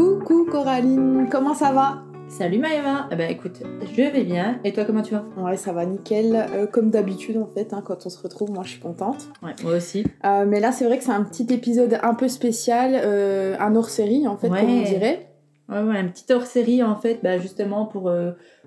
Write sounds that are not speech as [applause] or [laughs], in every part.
Coucou Coraline, comment ça va? Salut Maëva Eh ben écoute, je vais bien. Et toi, comment tu vas? Ouais, ça va nickel. Euh, comme d'habitude, en fait, hein, quand on se retrouve, moi je suis contente. Ouais, moi aussi. Euh, mais là, c'est vrai que c'est un petit épisode un peu spécial, euh, un hors-série, en fait, Ouais. comme on dirait. Ouais, ouais, un petit hors-série en fait, bah, justement pour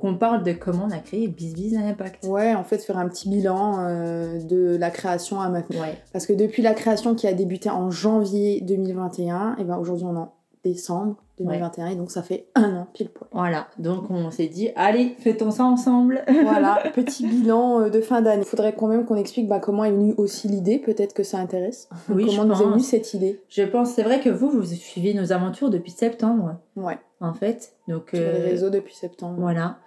qu'on parle de comment on a créé BizBiz à Impact. Ouais, en fait, faire un petit bilan euh, de la création à maintenant. Ouais. Parce que depuis la création qui a débuté en janvier 2021, et ben aujourd'hui on en décembre 2021, et donc ça fait un an pile poil. Voilà, donc on s'est dit, allez, fêtons ça ensemble. [laughs] Voilà, petit bilan euh, de fin d'année. Il faudrait quand même qu'on explique bah, comment est venue aussi l'idée, peut-être que ça intéresse. Oui, comment nous est venue pense. cette idée Je pense, c'est vrai que vous, vous suivez nos aventures depuis septembre, Ouais, en fait. Donc, sur les euh, réseaux depuis septembre. Voilà.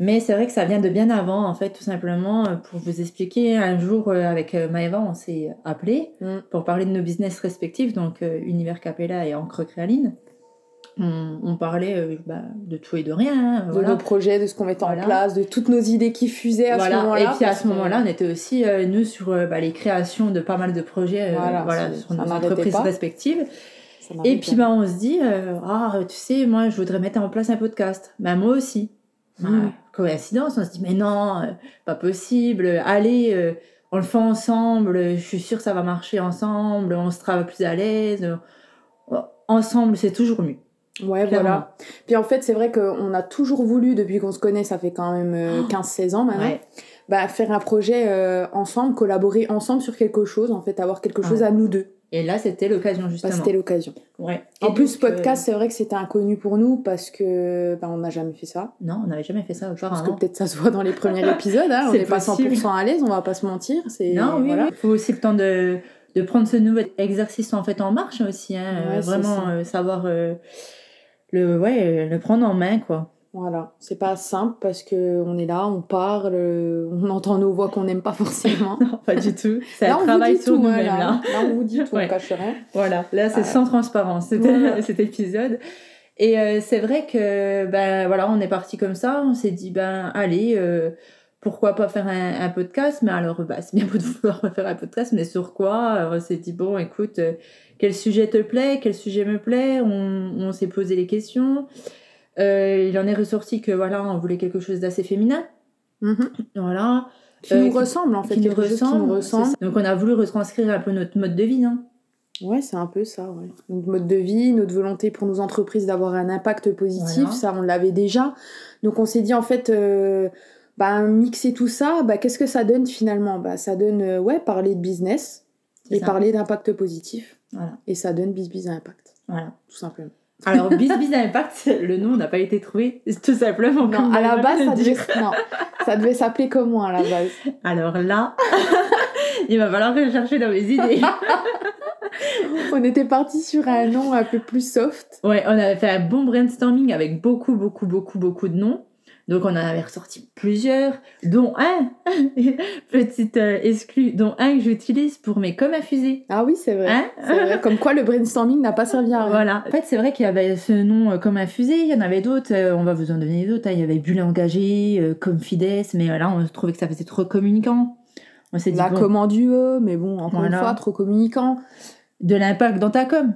Mais c'est vrai que ça vient de bien avant, en fait, tout simplement, euh, pour vous expliquer. Un jour, euh, avec euh, Maëva, on s'est appelé Mm. pour parler de nos business respectifs, donc euh, Univers Capella et Encre Créaline. On, on parlait euh, bah, de tout et de rien. hein, De voilà. nos projets, de ce qu'on mettait en place, de toutes nos idées qui fusaient à Voilà. ce moment-là. Et puis à ce moment-là, on était aussi, euh, nous, sur bah, les créations de pas mal de projets Voilà, sur nos entreprises pas. respectives. Et puis, bah, on se dit, ah, tu sais, moi, je voudrais mettre en place un podcast. Bah, moi aussi. Mm. Coïncidence, on se dit, mais non, euh, pas possible. Allez, euh, on le fait ensemble. Je suis sûre que ça va marcher ensemble. On se travaille plus à l'aise. Euh, Ensemble, c'est toujours mieux. Ouais, clairement. voilà. Puis en fait, c'est vrai qu'on a toujours voulu, depuis qu'on se connaît, ça fait quand même euh, Oh. 15-16 ans maintenant, Ouais. bah, faire un projet euh, ensemble, collaborer ensemble sur quelque chose, en fait, avoir quelque chose Ouais. à nous deux. Et là, c'était l'occasion, Bah, justement. c'était l'occasion. ouais. En plus, donc, euh, podcast, c'est vrai que c'était inconnu pour nous parce que bah, on n'a jamais fait ça. Non, on n'avait jamais fait ça Parce que auparavant. peut-être ça se voit dans les premiers [laughs] épisodes, hein, on n'est pas possible. 100% à l'aise, on va pas se mentir. C'est Non, oui, voilà. oui. Il faut aussi le temps de, de prendre ce nouvel exercice en fait en marche aussi. Hein, Ouais, euh, vraiment euh, savoir le, ouais, le prendre en main, quoi. Voilà, c'est pas simple parce que on est là, on parle, on entend nos voix qu'on n'aime pas forcément. [laughs] Non, pas du tout. Là, on travail vous dit sur tout, nous-mêmes, là. là. Là, on vous dit tout, Ouais. on cache rien. Voilà, là, c'est sans transparence, Voilà. [laughs] cet épisode. Et euh, c'est vrai que, ben voilà, on est parti comme ça, on s'est dit, ben allez, euh, pourquoi pas faire un, un podcast? Mais alors, bah, c'est bien beau de vouloir faire un podcast, mais sur quoi? Alors, On s'est dit, bon, écoute, euh, quel sujet te plaît? Quel sujet me plaît? On, on s'est posé les questions. Euh, il en est ressorti que, voilà, on voulait quelque chose d'assez féminin. Mhm. Voilà. Qui Euh, nous qui- ressemble en fait, qui nous ressemble. qui nous c'est ressemble. ça. Donc, on a voulu retranscrire un peu notre mode de vie, hein. Ouais, c'est un peu ça, ouais. Notre mode de vie, notre volonté pour nos entreprises d'avoir un impact positif, Voilà. ça on l'avait déjà. Donc on s'est dit en fait, euh, bah, mixer tout ça, bah, qu'est-ce que ça donne finalement? Bah, Ça donne, euh, ouais, parler de business et ça. parler d'impact positif. Voilà. Et ça donne bis à impact, Voilà. tout simplement. Alors, Biz Biz Impact, le nom n'a pas été trouvé, tout simplement. Non, à la base, ça de devait, non, ça devait s'appeler comme moi à la base. Alors là, [laughs] il va falloir rechercher dans mes idées. [laughs] On était parti sur un nom un peu plus soft. Ouais, on avait fait un bon brainstorming avec beaucoup, beaucoup, beaucoup, beaucoup de noms. Donc, on en avait ressorti plusieurs, dont un, [laughs] petite euh, exclue, dont un que j'utilise pour mes comme à fusée. Ah oui, c'est vrai. Hein C'est vrai. Comme quoi le brainstorming n'a pas servi à rien. Voilà. En fait, c'est vrai qu'il y avait ce nom euh, comme un fusée, il y en avait d'autres, euh, on va vous en donner d'autres. hein. Il y avait Bulle engagé, euh, comme Fides, mais là, on trouvait que ça faisait trop communicant. On s'est dit, La bon, commande UE, mais bon, encore une fois, trop communicant. de l'impact dans ta com.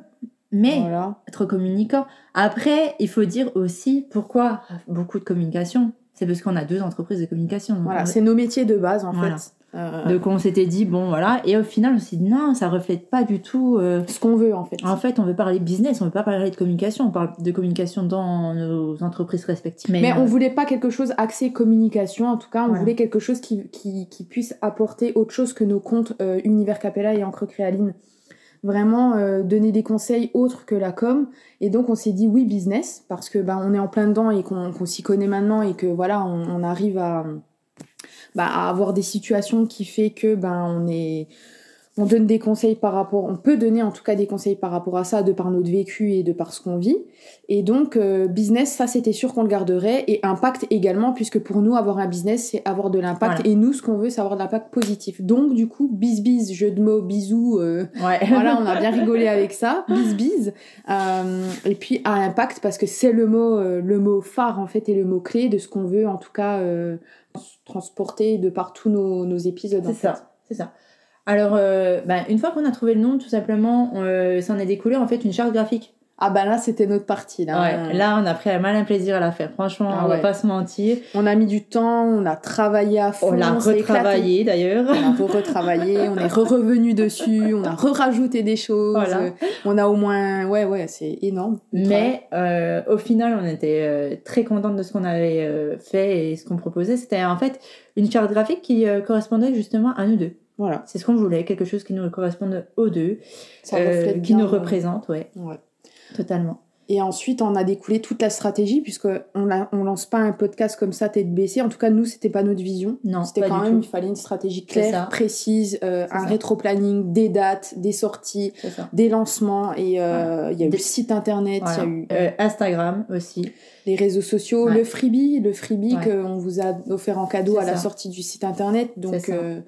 Mais Voilà. trop communicant. Après, il faut dire aussi pourquoi beaucoup de communication. C'est parce qu'on a deux entreprises de communication. Voilà, c'est nos métiers de base en Voilà. fait. Euh, donc on s'était dit, bon voilà, et au final on s'est dit, non, ça reflète pas du tout. euh, ce qu'on veut en fait. En fait, on veut parler business, on veut pas parler de communication, on parle de communication dans nos entreprises respectives. Mais euh, on voulait pas quelque chose axé communication, en tout cas, on Voilà. voulait quelque chose qui, qui, qui puisse apporter autre chose que nos comptes euh, Univers Capella et Encre Créaline. Vraiment euh, donner des conseils autres que la com. Et donc on s'est dit oui business, parce que bah, on est en plein dedans et qu'on s'y connaît maintenant et que voilà, on, on arrive à, bah, à avoir des situations qui fait que ben on est on donne des conseils par rapport, on peut donner en tout cas des conseils par rapport à ça de par notre vécu et de par ce qu'on vit. Et donc euh, business, ça c'était sûr qu'on le garderait et impact également puisque pour nous avoir un business c'est avoir de l'impact Voilà. et nous ce qu'on veut c'est avoir de l'impact positif. Donc du coup bis bis jeu de mots bisous. euh, Ouais. [laughs] voilà, on a bien rigolé avec ça, bis bis. Euh, et puis à impact parce que c'est le mot euh, le mot phare en fait et le mot clé de ce qu'on veut en tout cas euh, transporter de par tous nos, nos épisodes. C'est ça, c'est ça. Alors, euh, ben, une fois qu'on a trouvé le nom, tout simplement, euh, ça en est découlé en fait une charte graphique. Ah bah là, c'était notre partie. Là. Ouais, là, on a pris un malin plaisir à la faire. Franchement, Ah on va ouais. pas se mentir. On a mis du temps, on a travaillé à fond. On l'a retravaillé d'ailleurs. On a retravaillé, on est re-revenu dessus, [laughs] on a re-rajouté des choses. Voilà. On a au moins, ouais, ouais, c'est énorme. Mais euh, au final, on était euh, très contente de ce qu'on avait euh, fait et ce qu'on proposait. C'était en fait une charte graphique qui euh, correspondait justement à nous deux. Voilà, C'est ce qu'on voulait, quelque chose qui nous corresponde aux deux, ça euh, reflète qui bien, nous euh, représente, ouais, ouais. totalement. Et ensuite, on a découlé toute la stratégie, puisque on, lance pas un podcast comme ça tête baissée. En tout cas, nous, c'était pas notre vision. Non, C'était quand du même, tout. il fallait une stratégie claire, précise, euh, un rétro-planning, des dates, des sorties, des lancements. Et euh, il y a eu Des- le site internet, il Voilà. y a eu Euh, Instagram aussi. les réseaux sociaux, Ouais. le freebie, le freebie Ouais. qu'on vous a offert en cadeau à la sortie du site internet. Donc, C'est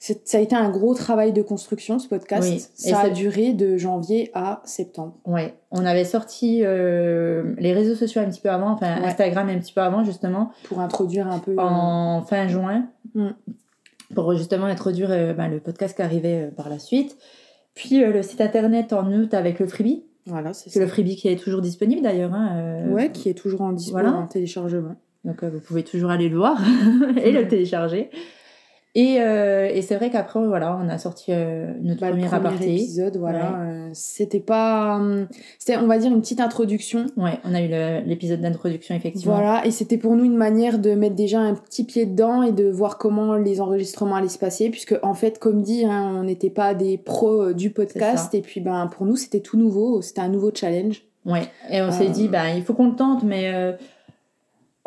ça. euh, ça a été un gros travail de construction, ce podcast. Oui. Et Ça a duré de janvier à septembre. Ouais, on avait sorti euh, les réseaux sociaux un petit peu avant, enfin Ouais. Instagram un petit peu avant justement, Pour introduire un peu. euh, en fin juin, Mm. pour justement introduire euh, ben, le podcast qui arrivait euh, par la suite. Puis euh, le site internet en août avec le freebie, Voilà, c'est ça. le freebie qui est toujours disponible d'ailleurs. hein, euh, Ouais, qui est toujours en dispo voilà. en téléchargement. Donc euh, vous pouvez toujours aller le voir [laughs] et le télécharger. Et, euh, et c'est vrai qu'après, voilà, on a sorti euh, notre Bah, premier, premier aparté. épisode, voilà. euh, c'était pas. hum, C'était, on va dire, une petite introduction. Ouais, on a eu l'épisode d'introduction effectivement. Voilà, et c'était pour nous une manière de mettre déjà un petit pied dedans et de voir comment les enregistrements allaient se passer, puisque en fait, comme dit, hein, on n'était pas des pros euh, du podcast, et puis ben pour nous c'était tout nouveau, c'était un nouveau challenge. Ouais, et on s'est dit, bah, il faut qu'on le tente, mais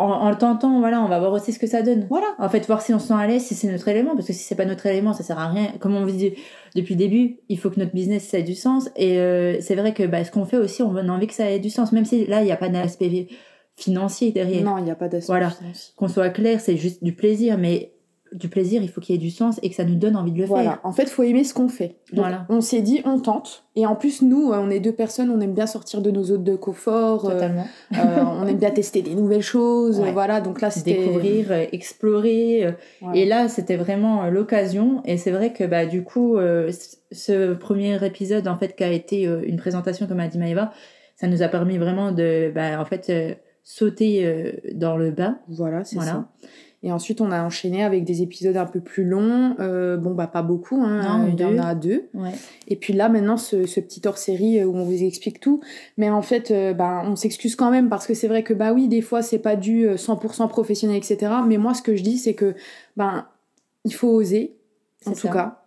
en, en le tentant, voilà, on va voir aussi ce que ça donne. Voilà. En fait, voir si on se sent à l'aise, si c'est notre élément, parce que si c'est pas notre élément, ça sert à rien. Comme on vous dit depuis le début, il faut que notre business ça ait du sens. Et euh, c'est vrai que bah, ce qu'on fait aussi, on a envie que ça ait du sens, même si là, il n'y a pas d'aspect financier derrière. Non, il n'y a pas d'aspect Voilà. financier. Qu'on soit clair, c'est juste du plaisir, mais du plaisir, il faut qu'il y ait du sens et que ça nous donne envie de le Voilà, faire. en fait, faut aimer ce qu'on fait. Donc, Voilà. On s'est dit, on tente. Et en plus, nous, euh, on est deux personnes, on aime bien sortir de nos zones de confort, euh, Totalement. euh, on aime bien tester des nouvelles choses. Ouais. Voilà, donc là, c'était. Découvrir, explorer. Et là, c'était vraiment l'occasion. Et c'est vrai que bah, du coup, euh, ce premier épisode, en fait, qui a été une présentation, comme a dit Maëva, ça nous a permis vraiment de, bah, en fait, euh, sauter dans le bain. Voilà, c'est Voilà. ça. Et ensuite, on a enchaîné avec des épisodes un peu plus longs. Euh, bon, bah, pas beaucoup, hein. Non, il y en a deux. Ouais. Et puis là, maintenant, ce, ce petit hors-série euh, où on vous explique tout. Mais en fait, euh, bah, on s'excuse quand même parce que c'est vrai que, bah oui, des fois, c'est pas du euh, 100% professionnel, etc. Mais moi, ce que je dis, c'est que, ben, il faut oser, en tout ça. cas.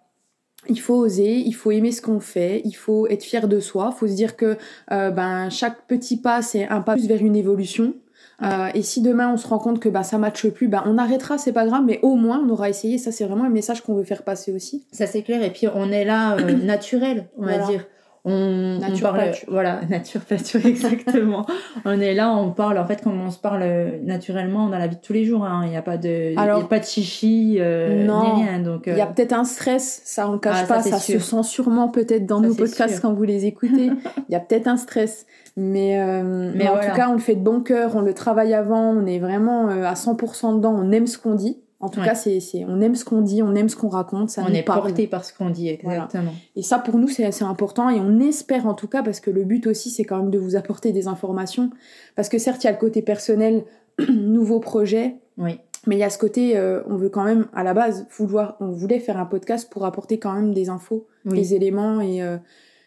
Il faut oser, il faut aimer ce qu'on fait, il faut être fier de soi, il faut se dire que euh, ben, chaque petit pas, c'est un pas plus vers une évolution. Euh, et si demain on se rend compte que bah, ça matche plus, bah, on arrêtera, c'est pas grave, mais au moins on aura essayé. Ça, c'est vraiment un message qu'on veut faire passer aussi. Ça, c'est clair. Et puis, on est là, euh, [clears throat] naturel, on Voilà. va dire. On, parle, pâture. voilà, [laughs] nature pâture, exactement. [laughs] on est là, on parle, en fait, comme on se parle euh, naturellement dans la vie de tous les jours. hein. Il n'y a pas de, il y Alors- a pas de chichi, euh, Non. ni rien. Donc, Il y a euh, peut-être un stress, ça on le cache Ah, pas, ça, se sent sûrement peut-être dans Ça, nos podcasts sûr. quand vous les écoutez. [laughs] Il y a peut-être un stress, mais, euh, mais, en voilà. tout cas on le fait de bon cœur, on le travaille avant, on est vraiment euh, à 100% dedans, on aime ce qu'on dit. En tout Ouais. cas, c'est, on aime ce qu'on dit, on aime ce qu'on raconte, ça on nous est parle. porté par ce qu'on dit, Voilà. exactement. Et ça, pour nous, c'est c'est important et on espère en tout cas, parce que le but aussi, c'est quand même de vous apporter des informations. Parce que certes, il y a le côté personnel, [clears throat] nouveau projet, Oui, mais il y a ce côté, euh, on veut quand même, à la base, vouloir, on voulait faire un podcast pour apporter quand même des infos, oui. des éléments, et, euh,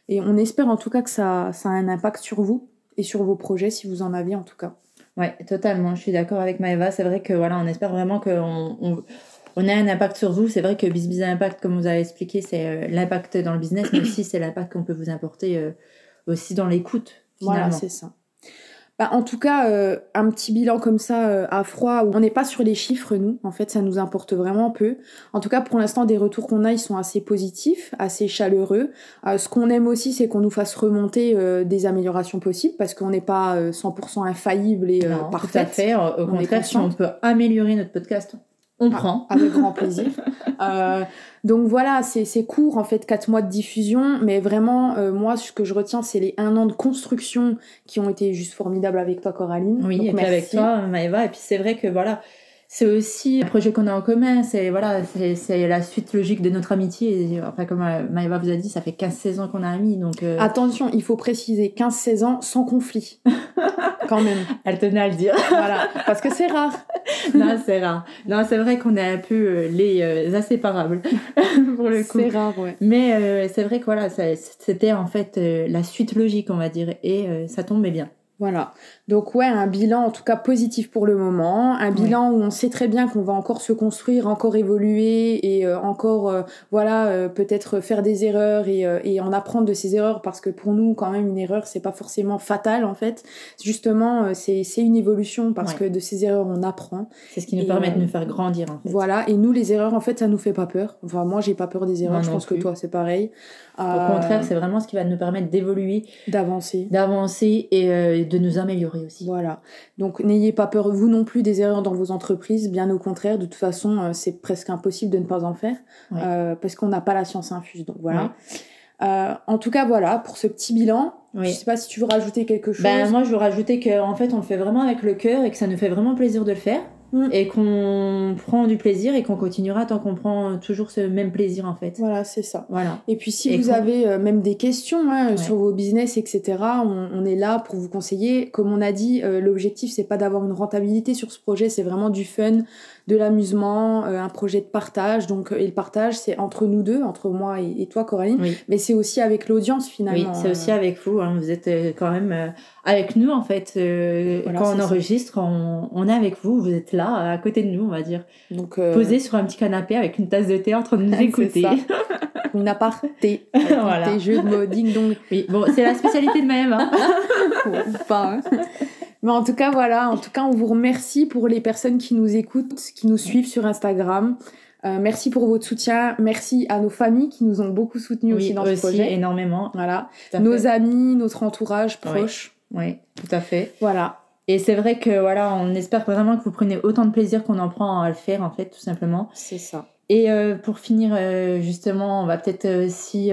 et on espère en tout cas que ça, ça a un impact sur vous et sur vos projets, si vous en avez en tout cas. Ouais, totalement. Je suis d'accord avec Maëva. C'est vrai que voilà, on espère vraiment qu'on on, on a un impact sur vous. C'est vrai que Bizbiz Impact, comme vous avez expliqué, c'est euh, l'impact dans le business, mais aussi c'est l'impact qu'on peut vous apporter euh, aussi dans l'écoute. Voilà, c'est ça. Bah, en tout cas, euh, un petit bilan comme ça euh, à froid, où on n'est pas sur les chiffres, nous. En fait, ça nous importe vraiment peu. En tout cas, pour l'instant, des retours qu'on a, ils sont assez positifs, assez chaleureux. Euh, ce qu'on aime aussi, c'est qu'on nous fasse remonter euh, des améliorations possibles, parce qu'on n'est pas euh, 100% infaillible et euh, Non, tout à parfait. fait. Au On est contraire, si on peut améliorer notre podcast, on Ah, prend. Avec grand plaisir. [laughs] Euh, donc voilà, c'est c'est court en fait, 4 mois de diffusion, mais vraiment, euh, moi, ce que je retiens, c'est les un an de construction qui ont été juste formidables avec toi, Coraline. Oui, Donc, et puis avec toi, Maëva. Et puis c'est vrai que voilà, c'est aussi un projet qu'on a en commun. C'est voilà, c'est la suite logique de notre amitié. Et, enfin, comme euh, Maëva vous a dit, ça fait 15-16 ans qu'on a amis. Donc, euh, Attention, il faut préciser 15-16 ans sans conflit. [laughs] Quand même. Elle tenait à le dire. voilà, parce que c'est rare. Non, c'est rare. Non, c'est vrai qu'on est un peu euh, les inséparables [laughs] pour le coup. C'est rare, ouais. Mais c'est vrai que voilà, c'était en fait la suite logique, on va dire, et ça tombait bien. Voilà. Donc ouais, un bilan en tout cas positif pour le moment, un bilan où on sait très bien qu'on va encore se construire, encore évoluer et euh, encore euh, voilà euh, peut-être faire des erreurs et, et, en apprendre de ces erreurs parce que pour nous quand même une erreur c'est pas forcément fatal en fait. Justement c'est c'est une évolution parce que de ces erreurs on apprend. C'est ce qui nous permet de nous faire grandir en fait. Voilà et nous les erreurs en fait ça nous fait pas peur. Enfin moi j'ai pas peur des erreurs, je pense que toi c'est pareil. Au contraire c'est vraiment ce qui va nous permettre d'évoluer, d'avancer, d'avancer et de nous améliorer aussi. Voilà. Donc n'ayez pas peur, vous non plus, des erreurs dans vos entreprises. Bien au contraire, de toute façon, euh, c'est presque impossible de ne pas en faire euh, parce qu'on n'a pas la science infuse. Donc voilà. Euh, en tout cas, voilà, pour ce petit bilan. Je sais pas si tu veux rajouter quelque chose. Ben, moi, je veux rajouter qu'en fait, on le fait vraiment avec le cœur et que ça nous fait vraiment plaisir de le faire. Mm. et qu'on prend du plaisir et qu'on continuera tant qu'on prend toujours ce même plaisir en fait. Voilà, c'est ça. Voilà. Et puis si vous avez euh, même des questions hein, sur vos business, etc., on, est là pour vous conseiller. Comme on a dit, euh, l'objectif c'est pas d'avoir une rentabilité sur ce projet, c'est vraiment du fun, de l'amusement, euh, un projet de partage. Donc, et le partage c'est entre nous deux, entre moi et, toi Coraline, mais c'est aussi avec l'audience finalement. Oui, c'est aussi avec vous. Hein. Vous êtes quand même avec nous en fait. quand on enregistre, on, on, est avec vous. Vous êtes là à côté de nous, on va dire. Donc, euh, Posé sur un petit canapé avec une tasse de thé en train de nous [laughs] écouter. une aparté. [laughs] voilà. Tes jeux de mots ding dong. Oui, bon, c'est la spécialité de même. Hein. [laughs] pas. Hein. Mais en tout cas, voilà. En tout cas, on vous remercie pour les personnes qui nous écoutent, qui nous suivent sur Instagram. Euh, merci pour votre soutien. Merci à nos familles qui nous ont beaucoup soutenus aussi dans ce projet. énormément. Voilà. Nos amis, notre entourage proche. oui, tout à fait. Voilà. Et c'est vrai que voilà, on espère vraiment que vous prenez autant de plaisir qu'on en prend à le faire en fait, tout simplement. C'est ça. Et euh, pour finir, euh, justement, on va peut-être, euh, si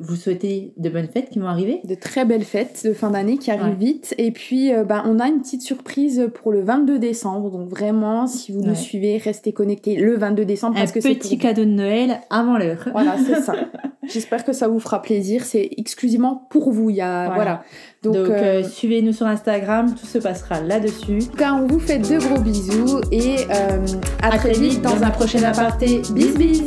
vous souhaitez de bonnes fêtes qui vont arriver. De très belles fêtes de fin d'année qui arrivent vite. Et puis, bah, on a une petite surprise pour le 22 décembre. Donc vraiment, si vous nous suivez, restez connectés le 22 décembre. Un parce que petit cadeau de Noël avant l'heure. Voilà, c'est ça. [laughs] J'espère que ça vous fera plaisir. C'est exclusivement pour vous. Il y a, voilà. Donc, euh, suivez-nous sur Instagram, tout se passera là-dessus. En tout cas, on vous fait de gros bisous et euh, à, très, vite dans un prochain aparté. Bis bis